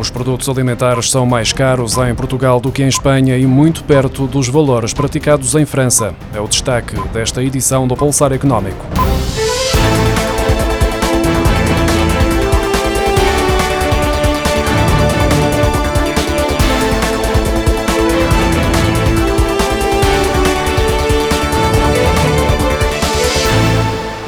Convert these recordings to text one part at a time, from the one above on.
Os produtos alimentares são mais caros em Portugal do que em Espanha e muito perto dos valores praticados em França. É o destaque desta edição do Pulsar Económico.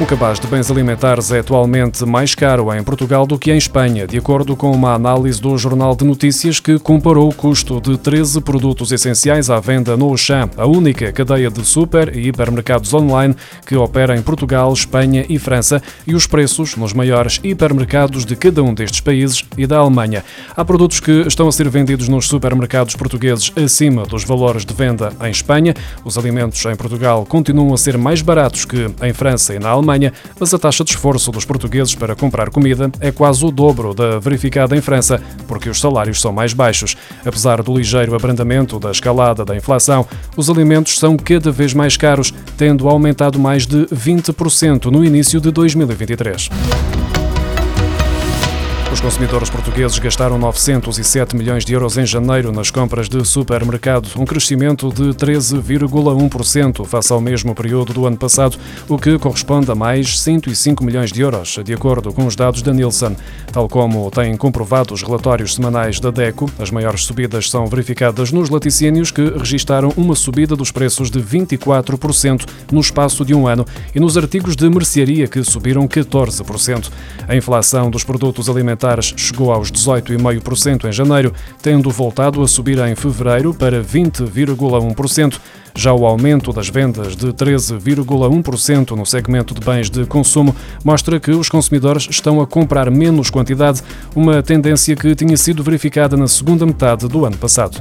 O cabaz de bens alimentares é atualmente mais caro em Portugal do que em Espanha, de acordo com uma análise do Jornal de Notícias que comparou o custo de 13 produtos essenciais à venda no Auchan, a única cadeia de super e hipermercados online que opera em Portugal, Espanha e França, e os preços nos maiores hipermercados de cada um destes países e da Alemanha. Há produtos que estão a ser vendidos nos supermercados portugueses acima dos valores de venda em Espanha. Os alimentos em Portugal continuam a ser mais baratos que em França e na Alemanha Alemanha, mas a taxa de esforço dos portugueses para comprar comida é quase o dobro da verificada em França, porque os salários são mais baixos. Apesar do ligeiro abrandamento da escalada da inflação, os alimentos são cada vez mais caros, tendo aumentado mais de 20% no início de 2023. Os consumidores portugueses gastaram 907 milhões de euros em janeiro nas compras de supermercado, um crescimento de 13,1% face ao mesmo período do ano passado, o que corresponde a mais 105 milhões de euros, de acordo com os dados da Nielsen. Tal como têm comprovado os relatórios semanais da DECO, as maiores subidas são verificadas nos laticínios, que registaram uma subida dos preços de 24% no espaço de um ano, e nos artigos de mercearia, que subiram 14%. A inflação dos produtos alimentares alimentares chegou aos 18,5% em janeiro, tendo voltado a subir em fevereiro para 20,1%. Já o aumento das vendas de 13,1% no segmento de bens de consumo mostra que os consumidores estão a comprar menos quantidade, uma tendência que tinha sido verificada na segunda metade do ano passado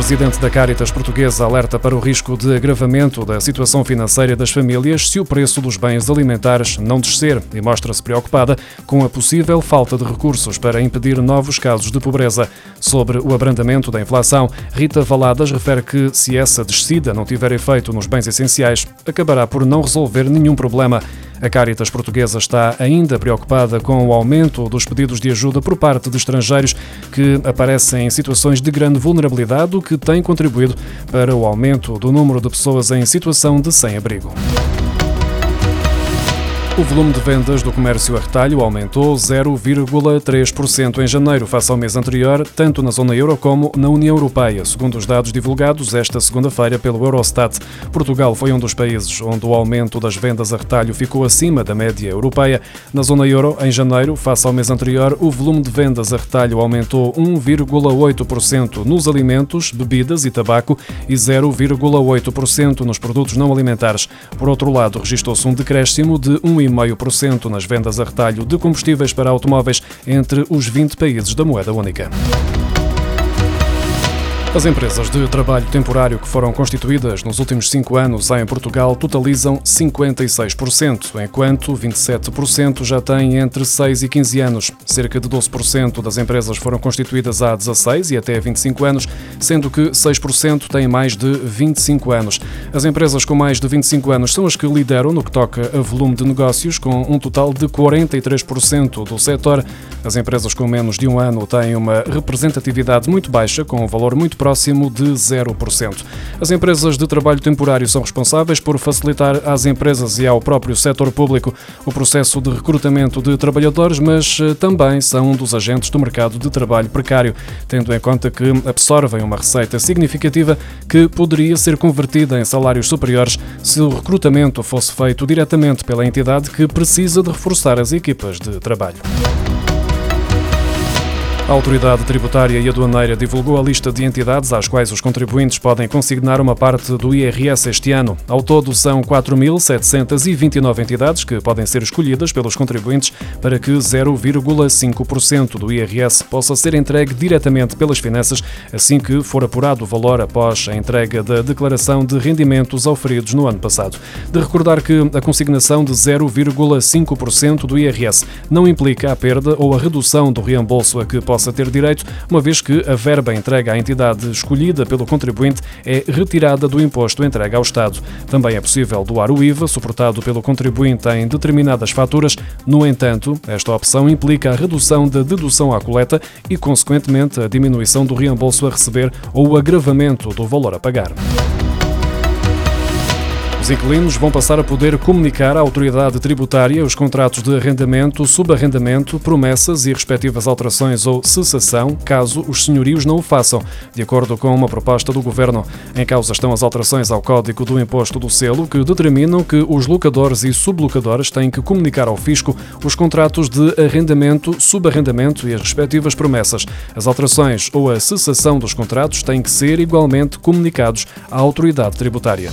presidente da Caritas Portuguesa alerta para o risco de agravamento da situação financeira das famílias se o preço dos bens alimentares não descer e mostra-se preocupada com a possível falta de recursos para impedir novos casos de pobreza. Sobre o abrandamento da inflação, Rita Valadas refere que, se essa descida não tiver efeito nos bens essenciais, acabará por não resolver nenhum problema. A Caritas portuguesa está ainda preocupada com o aumento dos pedidos de ajuda por parte de estrangeiros que aparecem em situações de grande vulnerabilidade, o que tem contribuído para o aumento do número de pessoas em situação de sem-abrigo. O volume de vendas do comércio a retalho aumentou 0,3% em janeiro, face ao mês anterior, tanto na zona euro como na União Europeia, segundo os dados divulgados esta segunda-feira pelo Eurostat. Portugal foi um dos países onde o aumento das vendas a retalho ficou acima da média europeia. Na zona euro, em janeiro, face ao mês anterior, o volume de vendas a retalho aumentou 1,8% nos alimentos, bebidas e tabaco e 0,8% nos produtos não alimentares. Por outro lado, registrou-se um decréscimo de 1,5% 1,5% nas vendas a retalho de combustíveis para automóveis entre os 20 países da moeda única. As empresas de trabalho temporário que foram constituídas nos últimos cinco anos em Portugal totalizam 56%, enquanto 27% já têm entre 6 e 15 anos. Cerca de 12% das empresas foram constituídas há 16 e até 25 anos, sendo que 6% têm mais de 25 anos. As empresas com mais de 25 anos são as que lideram no que toca a volume de negócios, com um total de 43% do setor. As empresas com menos de um ano têm uma representatividade muito baixa, com um valor muito próximo de 0%. As empresas de trabalho temporário são responsáveis por facilitar às empresas e ao próprio setor público o processo de recrutamento de trabalhadores, mas eh, também são um dos agentes do mercado de trabalho precário, tendo em conta que absorvem uma receita significativa que poderia ser convertida em salários superiores se o recrutamento fosse feito diretamente pela entidade que precisa de reforçar as equipas de trabalho. A Autoridade Tributária e Aduaneira divulgou a lista de entidades às quais os contribuintes podem consignar uma parte do IRS este ano. Ao todo, são 4.729 entidades que podem ser escolhidas pelos contribuintes para que 0,5% do IRS possa ser entregue diretamente pelas finanças assim que for apurado o valor após a entrega da declaração de rendimentos oferidos no ano passado. De recordar que a consignação de 0,5% do IRS não implica a perda ou a redução do reembolso a que possa possa ter direito, uma vez que a verba entregue à entidade escolhida pelo contribuinte é retirada do imposto entregue ao Estado. Também é possível doar o IVA, suportado pelo contribuinte em determinadas faturas. No entanto, esta opção implica a redução da dedução à coleta e, consequentemente, a diminuição do reembolso a receber ou o agravamento do valor a pagar. Os inquilinos vão passar a poder comunicar à autoridade tributária os contratos de arrendamento, subarrendamento, promessas e respectivas alterações ou cessação, caso os senhorios não o façam, de acordo com uma proposta do Governo. Em causa estão as alterações ao Código do Imposto do Selo, que determinam que os locadores e sublocadores têm que comunicar ao fisco os contratos de arrendamento, subarrendamento e as respectivas promessas. As alterações ou a cessação dos contratos têm que ser igualmente comunicados à autoridade tributária.